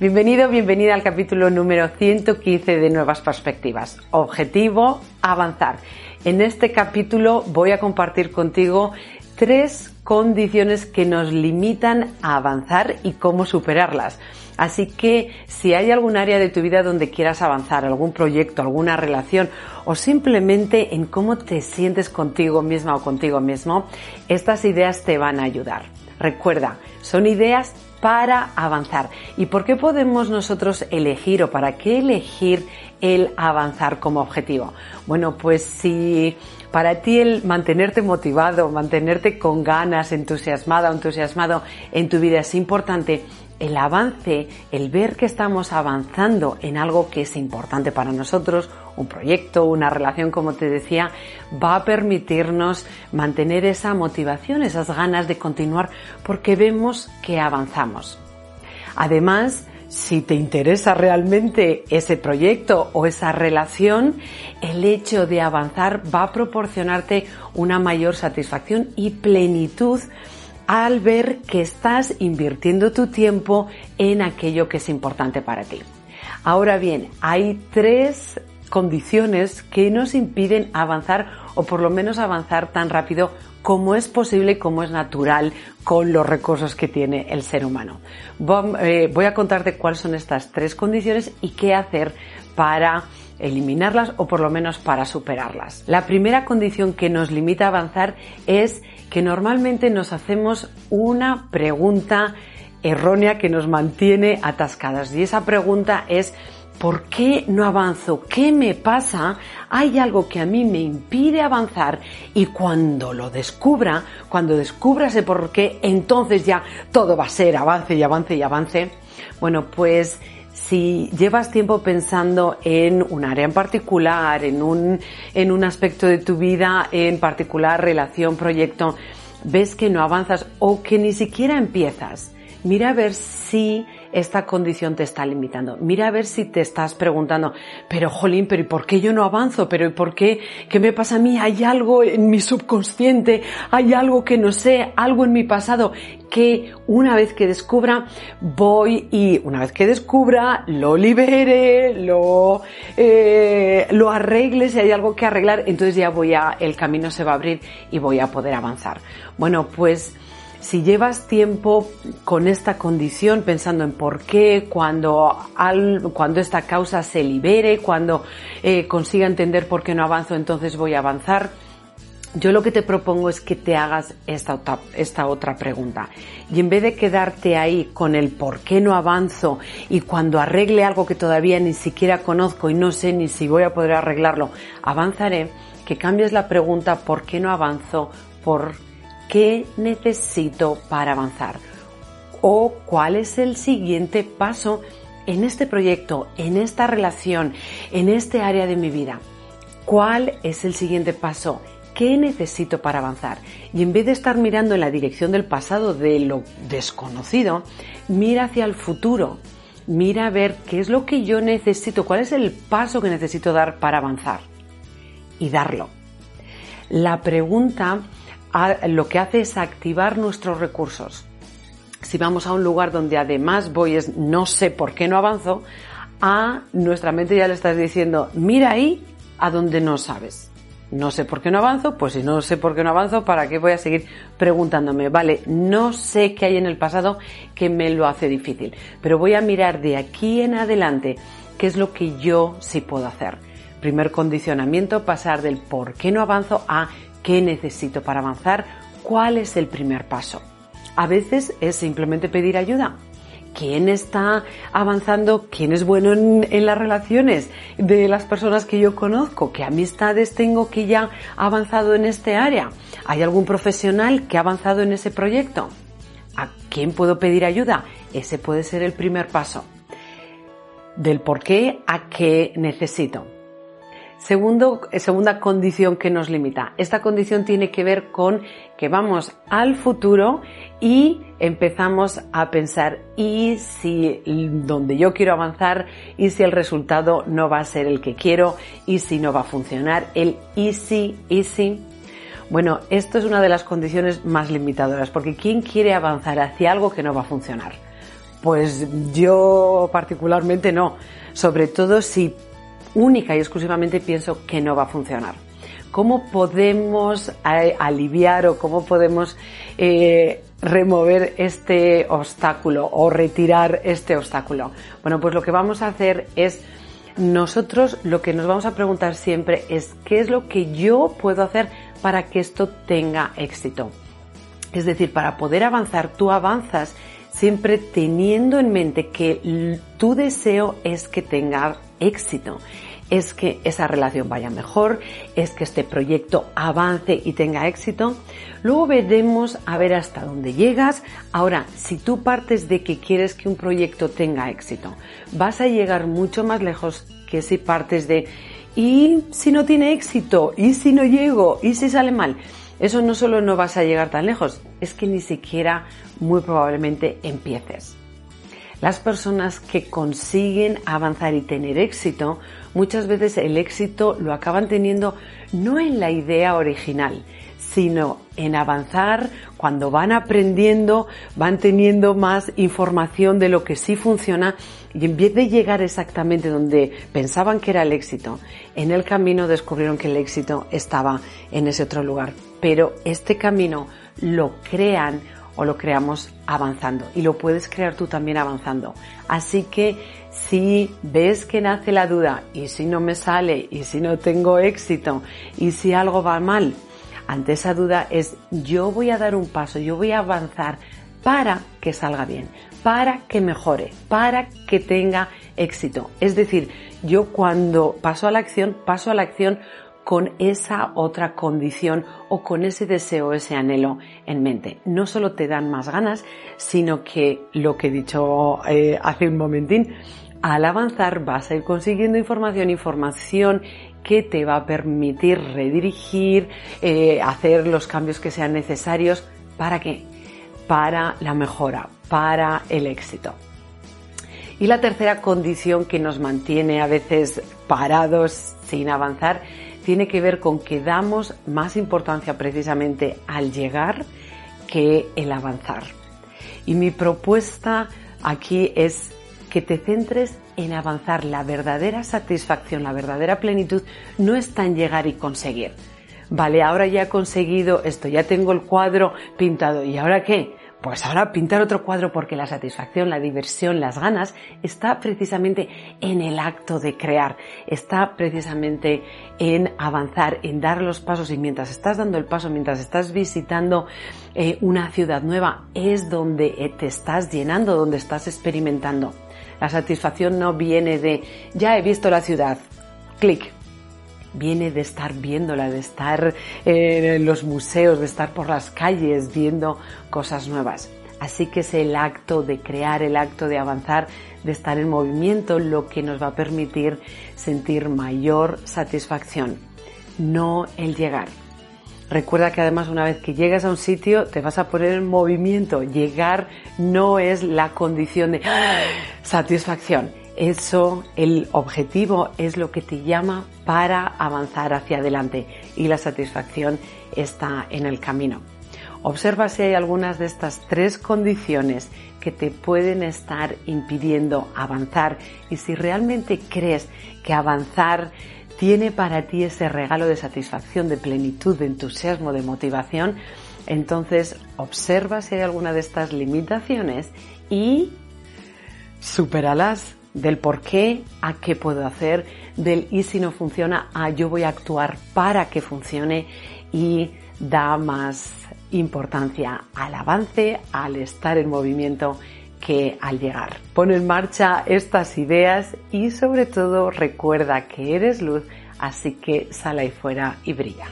Bienvenido, bienvenida al capítulo número 115 de Nuevas Perspectivas. Objetivo, avanzar. En este capítulo voy a compartir contigo tres condiciones que nos limitan a avanzar y cómo superarlas. Así que si hay algún área de tu vida donde quieras avanzar, algún proyecto, alguna relación o simplemente en cómo te sientes contigo misma o contigo mismo, estas ideas te van a ayudar. Recuerda, son ideas para avanzar. ¿Y por qué podemos nosotros elegir o para qué elegir el avanzar como objetivo? Bueno, pues si para ti el mantenerte motivado, mantenerte con ganas, entusiasmada entusiasmado en tu vida es importante, el avance, el ver que estamos avanzando en algo que es importante para nosotros, un proyecto, una relación, como te decía, va a permitirnos mantener esa motivación, esas ganas de continuar, porque vemos que avanzamos. Además, si te interesa realmente ese proyecto o esa relación, el hecho de avanzar va a proporcionarte una mayor satisfacción y plenitud al ver que estás invirtiendo tu tiempo en aquello que es importante para ti. Ahora bien, hay tres condiciones que nos impiden avanzar o por lo menos avanzar tan rápido como es posible como es natural con los recursos que tiene el ser humano. Eh, voy a contarte cuáles son estas tres condiciones y qué hacer para eliminarlas o por lo menos para superarlas. La primera condición que nos limita a avanzar es que normalmente nos hacemos una pregunta errónea que nos mantiene atascadas y esa pregunta es ¿Por qué no avanzo? ¿Qué me pasa? Hay algo que a mí me impide avanzar y cuando lo descubra, cuando descubra ese por qué, entonces ya todo va a ser avance y avance y avance. Bueno, pues si llevas tiempo pensando en un área en particular, en un, en un aspecto de tu vida en particular, relación, proyecto, ves que no avanzas o que ni siquiera empiezas, mira a ver si esta condición te está limitando. Mira a ver si te estás preguntando, pero jolín, pero ¿y por qué yo no avanzo? ¿Pero y por qué? ¿Qué me pasa a mí? ¿Hay algo en mi subconsciente? ¿Hay algo que no sé? ¿Algo en mi pasado? Que una vez que descubra, voy y una vez que descubra, lo libere, lo, eh, lo arregle, si hay algo que arreglar, entonces ya voy a, el camino se va a abrir y voy a poder avanzar. Bueno, pues, si llevas tiempo con esta condición pensando en por qué, cuando, cuando esta causa se libere, cuando eh, consiga entender por qué no avanzo, entonces voy a avanzar. Yo lo que te propongo es que te hagas esta, esta otra pregunta. Y en vez de quedarte ahí con el por qué no avanzo y cuando arregle algo que todavía ni siquiera conozco y no sé ni si voy a poder arreglarlo, avanzaré, que cambies la pregunta por qué no avanzo por ¿Qué necesito para avanzar? ¿O cuál es el siguiente paso en este proyecto, en esta relación, en este área de mi vida? ¿Cuál es el siguiente paso? ¿Qué necesito para avanzar? Y en vez de estar mirando en la dirección del pasado, de lo desconocido, mira hacia el futuro. Mira a ver qué es lo que yo necesito, cuál es el paso que necesito dar para avanzar. Y darlo. La pregunta lo que hace es activar nuestros recursos. Si vamos a un lugar donde además voy es no sé por qué no avanzo, a nuestra mente ya le estás diciendo, mira ahí a donde no sabes. No sé por qué no avanzo, pues si no sé por qué no avanzo, ¿para qué voy a seguir preguntándome? Vale, no sé qué hay en el pasado que me lo hace difícil, pero voy a mirar de aquí en adelante qué es lo que yo sí puedo hacer. Primer condicionamiento, pasar del por qué no avanzo a ¿Qué necesito para avanzar? ¿Cuál es el primer paso? A veces es simplemente pedir ayuda. ¿Quién está avanzando? ¿Quién es bueno en, las relaciones de las personas que yo conozco? ¿Qué amistades tengo que ya ha avanzado en este área? ¿Hay algún profesional que ha avanzado en ese proyecto? ¿A quién puedo pedir ayuda? Ese puede ser el primer paso. Del por qué a qué necesito. Eh, segunda condición que nos limita. Esta condición tiene que ver con que vamos al futuro y empezamos a pensar y si donde yo quiero avanzar y si el resultado no va a ser el que quiero y si no va a funcionar el easy, easy. Bueno, esto es una de las condiciones más limitadoras porque ¿quién quiere avanzar hacia algo que no va a funcionar? Pues yo particularmente no, sobre todo si única y exclusivamente pienso que no va a funcionar. ¿Cómo podemos eh, aliviar o cómo podemos eh, remover este obstáculo o retirar este obstáculo? Bueno, pues lo que vamos a hacer es nosotros lo que nos vamos a preguntar siempre es qué es lo que yo puedo hacer para que esto tenga éxito. Es decir, para poder avanzar, tú avanzas siempre teniendo en mente que tu deseo es que tenga éxito es que esa relación vaya mejor, es que este proyecto avance y tenga éxito. Luego veremos a ver hasta dónde llegas. Ahora, si tú partes de que quieres que un proyecto tenga éxito, vas a llegar mucho más lejos que si partes de ¿y si no tiene éxito? ¿y si no llego? ¿y si sale mal? Eso no solo no vas a llegar tan lejos, es que ni siquiera muy probablemente empieces. Las personas que consiguen avanzar y tener éxito, muchas veces el éxito lo acaban teniendo no en la idea original, sino en avanzar cuando van aprendiendo, van teniendo más información de lo que sí funciona y en vez de llegar exactamente donde pensaban que era el éxito, en el camino descubrieron que el éxito estaba en ese otro lugar. Pero este camino lo crean o lo creamos avanzando y lo puedes crear tú también avanzando. Así que si ves que nace la duda y si no me sale y si no tengo éxito y si algo va mal, ante esa duda es yo voy a dar un paso, yo voy a avanzar para que salga bien, para que mejore, para que tenga éxito. Es decir, yo cuando paso a la acción, paso a la acción con esa otra condición o con ese deseo, ese anhelo en mente. No solo te dan más ganas, sino que lo que he dicho eh, hace un momentín, al avanzar vas a ir consiguiendo información, información que te va a permitir redirigir, eh, hacer los cambios que sean necesarios. ¿Para qué? Para la mejora, para el éxito. Y la tercera condición que nos mantiene a veces parados sin avanzar tiene que ver con que damos más importancia precisamente al llegar que el avanzar. Y mi propuesta aquí es que te centres en avanzar. La verdadera satisfacción, la verdadera plenitud no está en llegar y conseguir. Vale, ahora ya he conseguido esto, ya tengo el cuadro pintado. ¿Y ahora qué? Pues ahora pintar otro cuadro porque la satisfacción, la diversión, las ganas está precisamente en el acto de crear, está precisamente en avanzar, en dar los pasos. Y mientras estás dando el paso, mientras estás visitando eh, una ciudad nueva, es donde eh, te estás llenando, donde estás experimentando. La satisfacción no viene de ya he visto la ciudad, clic, viene de estar viéndola, de estar en los museos, de estar por las calles viendo cosas nuevas. Así que es el acto de crear, el acto de avanzar, de estar en movimiento lo que nos va a permitir sentir mayor satisfacción, no el llegar. Recuerda que además una vez que llegas a un sitio te vas a poner en movimiento. Llegar no es la condición de satisfacción. Eso, el objetivo es lo que te llama para avanzar hacia adelante. Y la satisfacción está en el camino. Observa si hay algunas de estas tres condiciones que te pueden estar impidiendo avanzar. Y si realmente crees que avanzar tiene para ti ese regalo de satisfacción, de plenitud, de entusiasmo, de motivación, entonces observa si hay alguna de estas limitaciones y supéralas del por qué a qué puedo hacer, del y si no funciona a yo voy a actuar para que funcione y da más importancia al avance, al estar en movimiento que al llegar. Pon en marcha estas ideas y sobre todo recuerda que eres luz, así que sal ahí fuera y brilla.